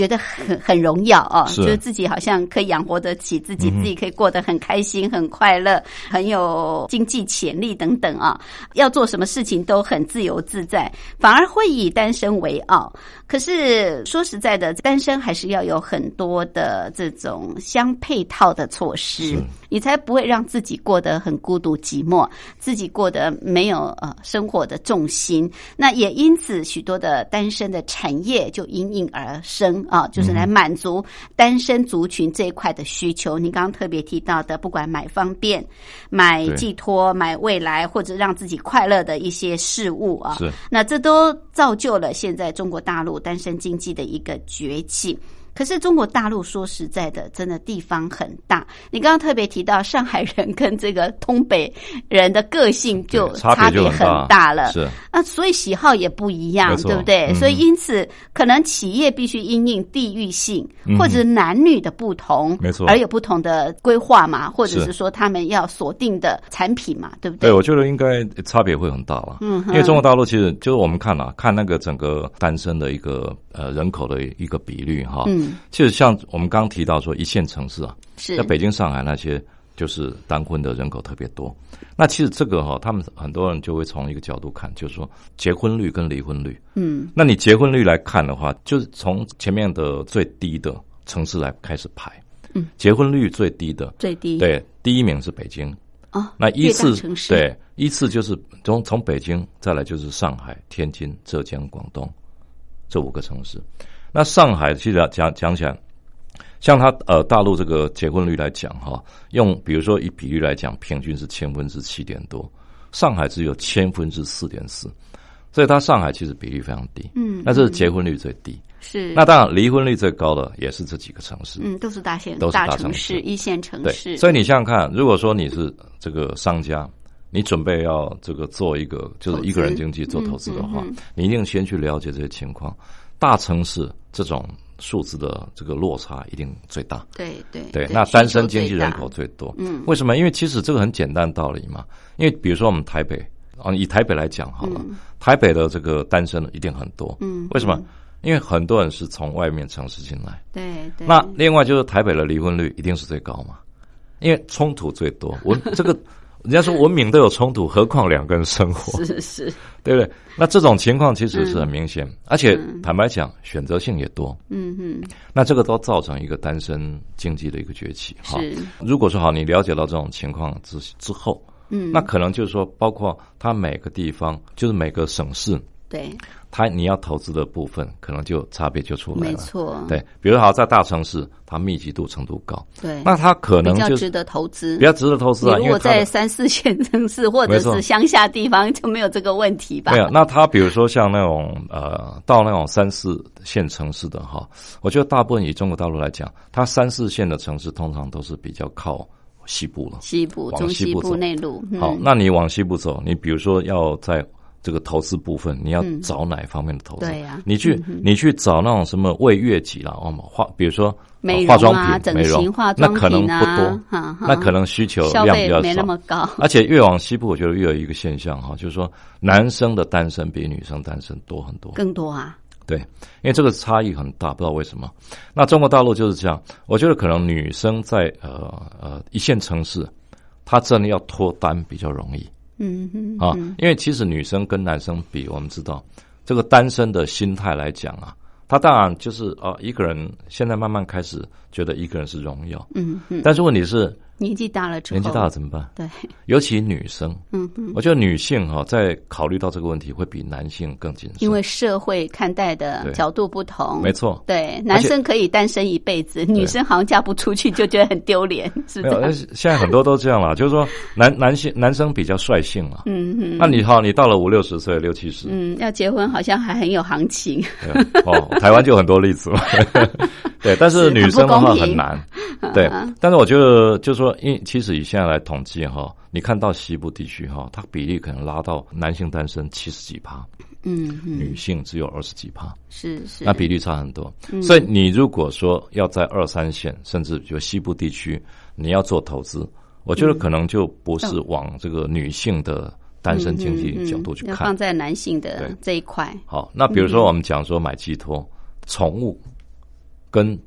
觉得很很荣耀哦，是就是自己好像可以养活得起自己，自己可以过得很开心、很快乐、很有经济潜力等等啊。要做什么事情都很自由自在，反而会以单身为傲。可是说实在的，单身还是要有很多的这种相配套的措施，你才不会让自己过得很孤独寂寞，自己过得没有呃生活的重心。那也因此，许多的单身的产业就应运而生啊，就是来满足单身族群这一块的需求。您刚刚特别提到的，不管买方便、买寄托、买未来，或者让自己快乐的一些事物啊，是那这都造就了现在中国大陆单身经济的一个崛起。可是中国大陆说实在的，真的地方很大。你刚刚特别提到上海人跟这个东北人的个性就差别就很大了，是啊，所以喜好也不一样对不对？嗯所以因此，可能企业必须因应地域性，嗯或者男女的不同，没错而有不同的规划嘛，或者是是说他们要锁定的产品嘛，对不对，对？我觉得应该差别会很大了。嗯因为中国大陆其实就是我们看啊，看那个整个单身的一个呃人口的一个比率哈。嗯，其实像我们刚刚提到说一线城市啊，是在北京、上海那些就是单婚的人口特别多。那其实这个哈，他们很多人就会从一个角度看，就是说结婚率跟离婚率。嗯那你结婚率来看的话，就是从前面的最低的城市来开始排。嗯，结婚率最低的，最低对，第一名是北京。哦，那依次对依次就是从从北京再来就是上海、天津、浙江、广东这五个城市。那上海其实讲讲起来，像他呃大陆这个结婚率来讲哈，用比如说以比例来讲，平均是千分之七点多，上海只有千分之四点四，所以它上海其实比例非常低。嗯那这是结婚率最低。是那当然离婚率最高的也是这几个城市。嗯，都是大县都是大城城市一线城对，市，所以你想想看，如果说你是这个商家，你准备要这个做一个就是一个人经济做投资的话，嗯嗯嗯你一定先去了解这些情况。大城市这种数字的这个落差一定最大。对对对，那单身经济人口最多。嗯为什么？因为其实这个很简单道理嘛。因为比如说我们台北啊，以台北来讲好了，台北的这个单身一定很多。嗯为什么嗯？因为很多人是从外面城市进来。对对，那另外就是台北的离婚率一定是最高嘛，因为冲突最多。我这个人家说文明都有冲突，何况两个人生活，是是。对不对？那这种情况其实是很明显，而且嗯。坦白讲，选择性也多。嗯嗯那这个都造成一个单身经济的一个崛起。哈，是。如果说好，你了解到这种情况之之后，嗯，那可能就是说，包括它每个地方，就是每个省市，对，它你要投资的部分，可能就差别就出来了。没错，对，比如好在大城市，它密集度程度高，对，那它可能就比较值得投资，比较值得投资如果在三四线城市或者是乡下地方，就没有这个问题吧？没有，那它比如说像那种呃，到那种三四线城市的哈，我觉得大部分以中国大陆来讲，它三四线的城市通常都是比较靠西部了。西部、往中西部、西部走内陆，嗯好，那你往西部走，你比如说要在这个投资部分，你要嗯找哪方面的投资？对呀你去、你去找那种什么为悦己啦，哦，化，比如说化妆容啊、品、整美容形化妆那可能不多，那可能需求量比较费没那少。么高，而且越往西部，我觉得越有一个现象哈，就是说男生的单身比女生单身多很多。更多啊，对，因为这个差异很大，不知道为什么。那中国大陆就是这样，我觉得可能女生在呃呃一线城市，她真的要脱单比较容易。嗯嗯啊，因为其实女生跟男生比，我们知道这个单身的心态来讲啊，他当然就是啊，一个人现在慢慢开始觉得一个人是荣耀，嗯嗯，但是问题是年纪大了之后，年纪大了怎么办？对，尤其女生，嗯嗯，我觉得女性哈、在考虑到这个问题会比男性更谨慎，因为社会看待的角度不同，没错。对，男生可以单身一辈子，女生好像嫁不出去就觉得很丢脸，是没有，这样但。是现在很多都这样了，就是说男男性男生比较率性了。嗯嗯。那你好，你到了五六十岁、六七十，嗯，要结婚好像还很有行情，哦，台湾就很多例子嘛。对，但是是女生的话很难。对，但是我觉得就是说，因其实以现在来统计哈，你看到西部地区哈，它比例可能拉到男性单身七十几趴，嗯嗯，女性只有二十几趴，是是，那比例差很多。所以你如果说要在二三线，甚至比如西部地区，你要做投资，我觉得可能就不是往这个女性的单身经济角度去看。嗯嗯嗯放。在男性的对。这一块，好，那比如说我们讲说买寄托、宠物跟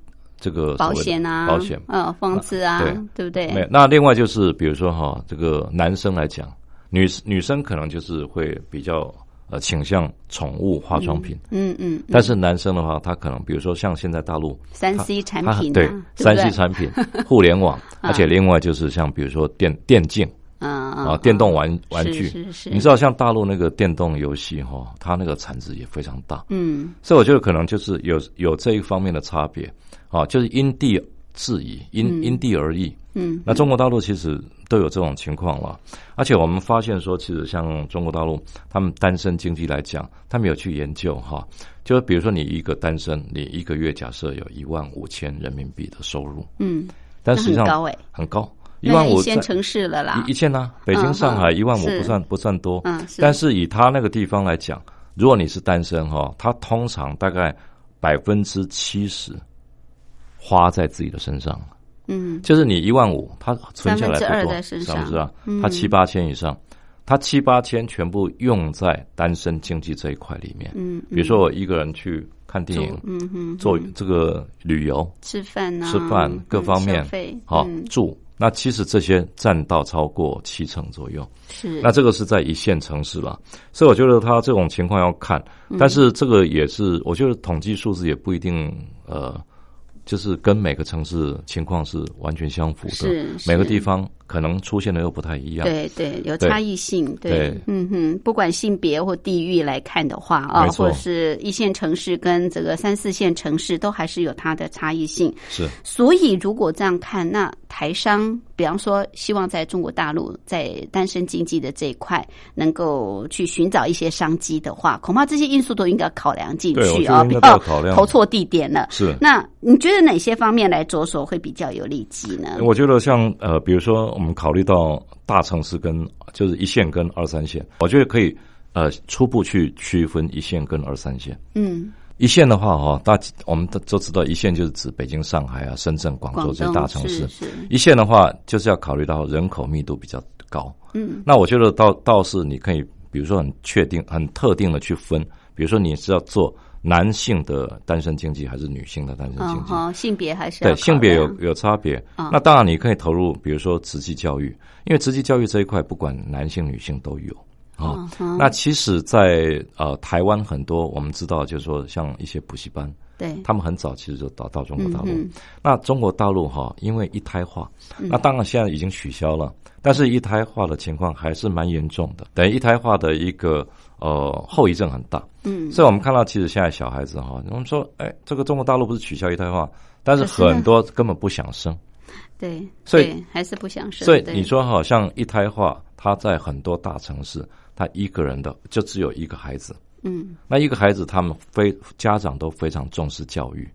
这个保险啊，保险。嗯，房子啊，对。对不对？没有。那另外就是比如说哈，这个男生来讲，女女生可能就是会比较呃倾向宠物化妆品，嗯嗯，嗯。但是男生的话，他可能比如说像现在大陆三 C 产品对三 C 产品、互联网，而且另外就是像比如说电电竞嗯啊、嗯电动玩玩具，是是是。你知道像大陆那个电动游戏哈，它那个产值也非常大，嗯。所以我觉得可能就是有有这一方面的差别。啊，就是因地制宜，因、因地而异。嗯，那中国大陆其实都有这种情况了，而且我们发现说，其实像中国大陆，他们单身经济来讲，他们有去研究哈，就是比如说你一个单身，你一个月假设有一万五千人民币的收入，嗯，但实际上很高欸。很高，一那万五一线城市了啦。一一，线呢、北京、嗯上海嗯一万五是。不算不算多，嗯，但是以他那个地方来讲，如果你是单身哈，他通常大概百分之七十花在自己的身上，嗯。就是你一万五，他存下来不多，是不是啊？嗯。他七八千以上，他七八千全部用在单身经济这一块里面。嗯，比如说我一个人去看电影，嗯哼，做这个旅游，吃饭啊，吃饭各方面费好、嗯。住，那其实这些占到超过七成左右。是。那这个是在一线城市了，所以我觉得它这种情况要看，嗯。但是这个也是，我觉得统计数字也不一定呃，就是跟每个城市情况是完全相符的，是。每个地方可能出现的又不太一样。对对，有差异性，对对，嗯哼，不管性别或地域来看的话啊，或者是一线城市跟这个三四线城市，都还是有它的差异性。是所以如果这样看，那台商，比方说希望在中国大陆在单身经济的这一块能够去寻找一些商机的话，恐怕这些因素都应该考量进去啊，不要考量投错地点了。是。那你觉得哪些方面来着手会比较有利基呢？我觉得像呃，比如说我们考虑到大城市跟就是一线跟二三线，我觉得可以呃初步去区分一线跟二三线。嗯，一线的话，哈，大我们都都知道，一线就是指北京、上海啊、深圳、广广州这些大城市一线的话，就是要考虑到人口密度比较高。嗯，那我觉得倒倒是你可以，比如说很确定、很特定的去分，比如说你是要做男性的单身经济，还是女性的单身经济？嗯，性别还是对，性别有有差别。嗯那当然你可以投入，比如说职技教育，因为职技教育这一块，不管男性女性都有。啊、那其实在，呃台湾很多我们知道，就是说像一些补习班，对，他们很早其实就到到中国大陆。嗯那中国大陆哈，因为一胎化，嗯那当然现在已经取消了，但是一胎化的情况还是蛮严重的，等于一胎化的一个呃后遗症很大。嗯，所以我们看到，其实现在小孩子哈，我们说，哎，这个中国大陆不是取消一胎化，但是很多根本不想生。对，所以还是不想生。所以对你说好像一胎化，他在很多大城市，他一个人的就只有一个孩子，嗯。那一个孩子他们非家长都非常重视教育，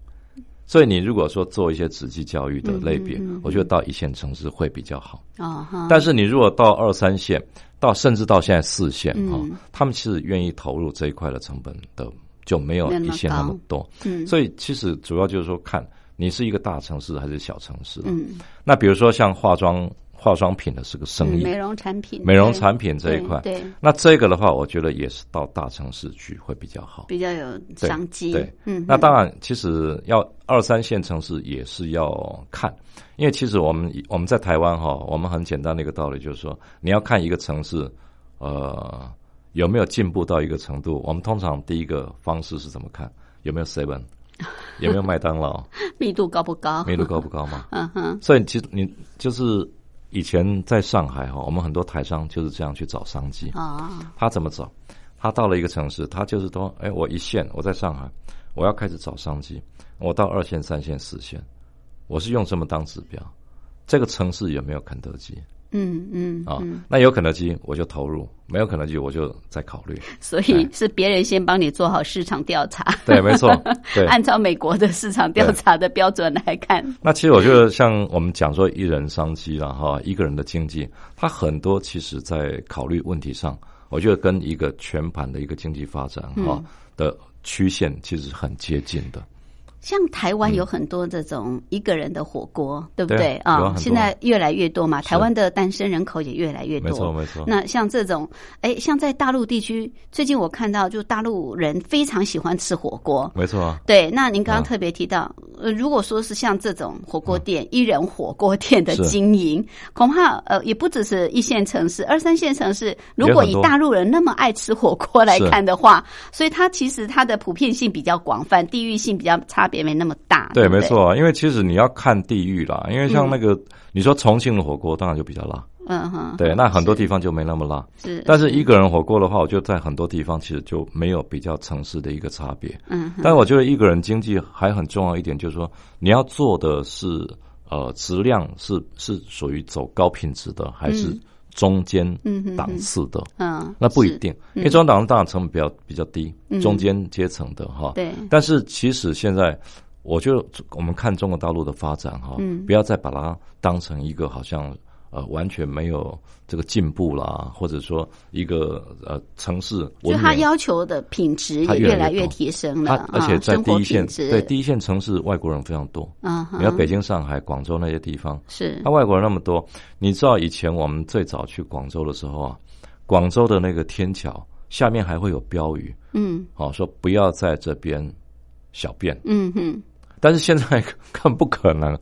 所以你如果说做一些职技教育的类别，嗯嗯。嗯我觉得到一线城市会比较好。哦，但是你如果到二三线，到甚至到现在四线哈、嗯他们其实愿意投入这一块的成本的就没有一线那么多。嗯。所以其实主要就是说看你是一个大城市还是小城市。嗯。那比如说像化妆化妆品的是个生意，嗯美容产品，美容产品这一块，对，对那这个的话，我觉得也是到大城市去会比较好。比较有商机。对，嗯，那当然，其实要二三线城市也是要看，因为其实我们我们在台湾哈，我们很简单的一个道理就是说，你要看一个城市，呃，有没有进步到一个程度。我们通常第一个方式是怎么看？有没有 seven？有没有麦当劳？密度高不高？密度高不高嘛？嗯哼，所以其实你就是以前在上海哈，我们很多台商就是这样去找商机。啊，他怎么找？他到了一个城市，他就是说，哎，我一线，我在上海，我要开始找商机。我到二线、三线、四线，我是用什么当指标？这个城市有没有肯德基嗯嗯啊？嗯，那有肯德基，我就投入；没有肯德基，我就再考虑。所以是别人先帮你做好市场调查，对，没错，对。按照美国的市场调查的标准来看。那其实我觉得，像我们讲说一人商机了哈，一个人的经济，他很多其实在考虑问题上，我觉得跟一个全盘的一个经济发展哈嗯的曲线其实是很接近的。像台湾有很多这种一个人的火锅，对不对对啊现在越来越多嘛，台湾的单身人口也越来越多。没错，没错。那像这种，哎，像在大陆地区，最近我看到，就大陆人非常喜欢吃火锅。没错啊，对，那您刚刚啊特别提到，呃，如果说是像这种火锅店、一人火锅店的经营，恐怕呃也不只是一线城市、二三线城市。如果以大陆人那么爱吃火锅来看的话，所以它其实它的普遍性比较广泛，地域性比较差别没那么大。对，不没。错啊，因为其实你要看地域啦，因为像那个、你说重庆的火锅，当然就比较辣，嗯哼，对，那很多地方就没那么辣。是，但是一个人火锅的话，我觉得在很多地方其实就没有比较城市的一个差别。嗯哼，但我觉得一个人经济还很重要一点，就是说你要做的是呃质量是是属于走高品质的，还是嗯中间档次的？嗯，那不一是定，因为中档当然成本比较比较低，嗯。中间阶层的哈。对，但是其实现在，我觉得我们看中国大陆的发展哈，嗯。不要再把它当成一个好像呃完全没有这个进步啦，或者说一个呃城市就他。要求的品质也越来越提升它了，而且在第一线，对第一线城市外国人非常多。嗯哼，你看北京、上海、广州那些地方，是那外国人那么多，你知道以前我们最早去广州的时候啊，广州的那个天桥下面还会有标语，嗯哦，说不要在这边小便。嗯哼但是现在 更不可能，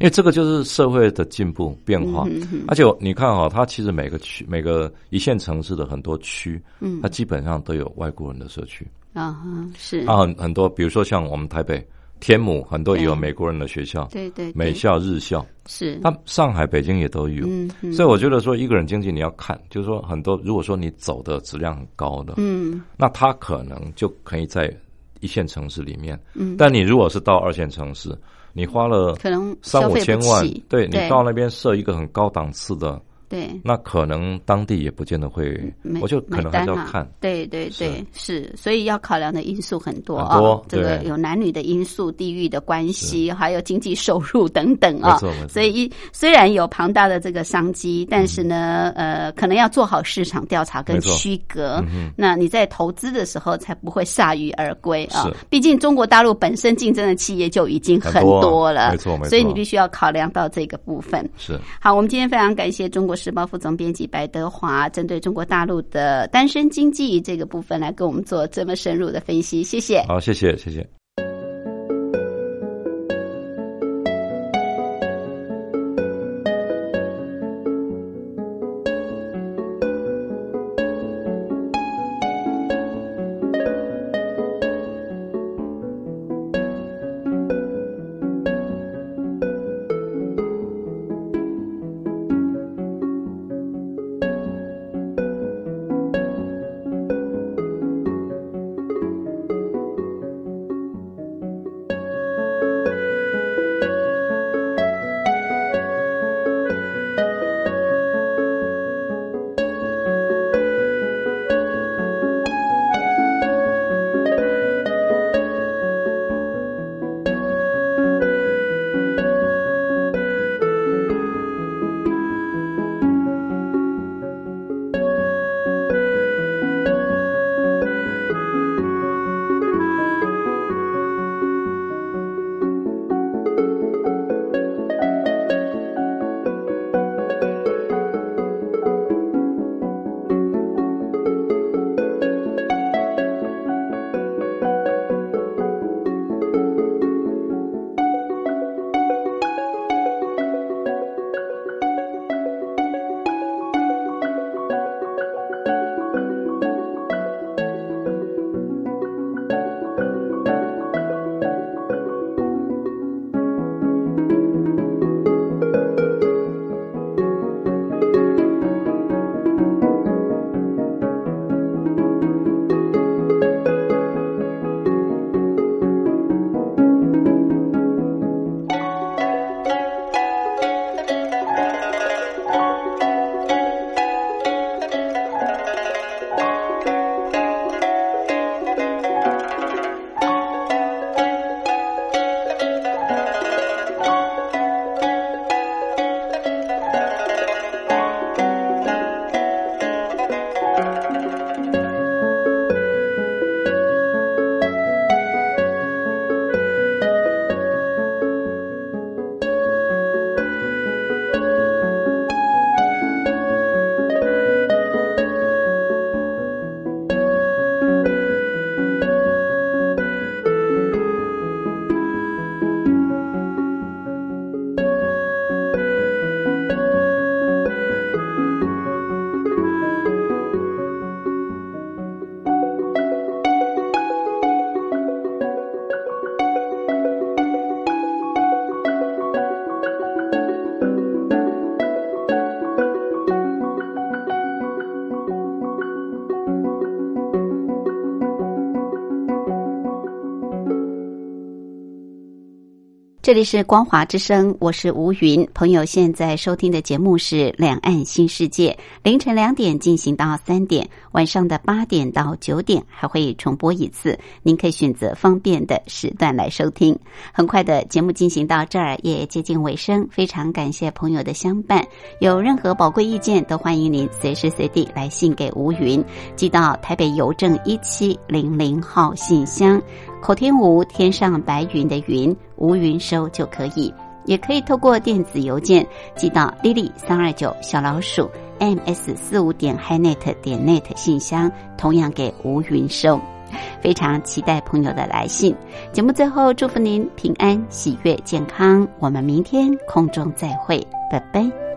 因为这个就是社会的进步变化。嗯哼而且你看哈、它其实每个区、每个一线城市的很多区，嗯它基本上都有外国人的社区。啊哈是啊，很很多，比如说像我们台北天母，很多也有美国人的学校，对对对美校、日校。是那上海、北京也都有。所以我觉得说，一个人经济你要看，就是说很多，如果说你走的质量很高的，嗯那他可能就可以在一线城市里面。嗯但你如果是到二线城市，你花了可能三五千万，对你到那边设一个很高档次的，对。那可能当地也不见得会，我就可能还是要看。对对对，是，所以要考量的因素很多啊，这个有男女的因素、地域的关系，还有经济收入等等啊。所以一虽然有庞大的这个商机，但是呢，呃，可能要做好市场调查跟区隔。嗯。那你在投资的时候才不会铩羽而归啊。是！毕竟中国大陆本身竞争的企业就已经很多了，没错没错。所以你必须要考量到这个部分。是。好，我们今天非常感谢中国时报副总编辑白德华，针对中国大陆的单身经济这个部分来给我们做这么深入的分析，谢谢。好，谢谢谢谢。这里是光华之声，我是吴云。朋友现在收听的节目是《两岸新世界》，凌晨两点进行到三点，晚上的八点到九点还会重播一次，您可以选择方便的时段来收听。很快的节目进行到这儿也接近尾声，非常感谢朋友的相伴。有任何宝贵意见，都欢迎您随时随地来信给吴云，寄到台北邮政一七零零号信箱。口天吴，天上白云的云，吴云收就可以，也可以透过电子邮件寄到 lily 三二九小老鼠 ms 四五点 hinet 点 net 信箱，同样给吴云收。非常期待朋友的来信。节目最后祝福您平安、喜悦、健康。我们明天空中再会，拜拜。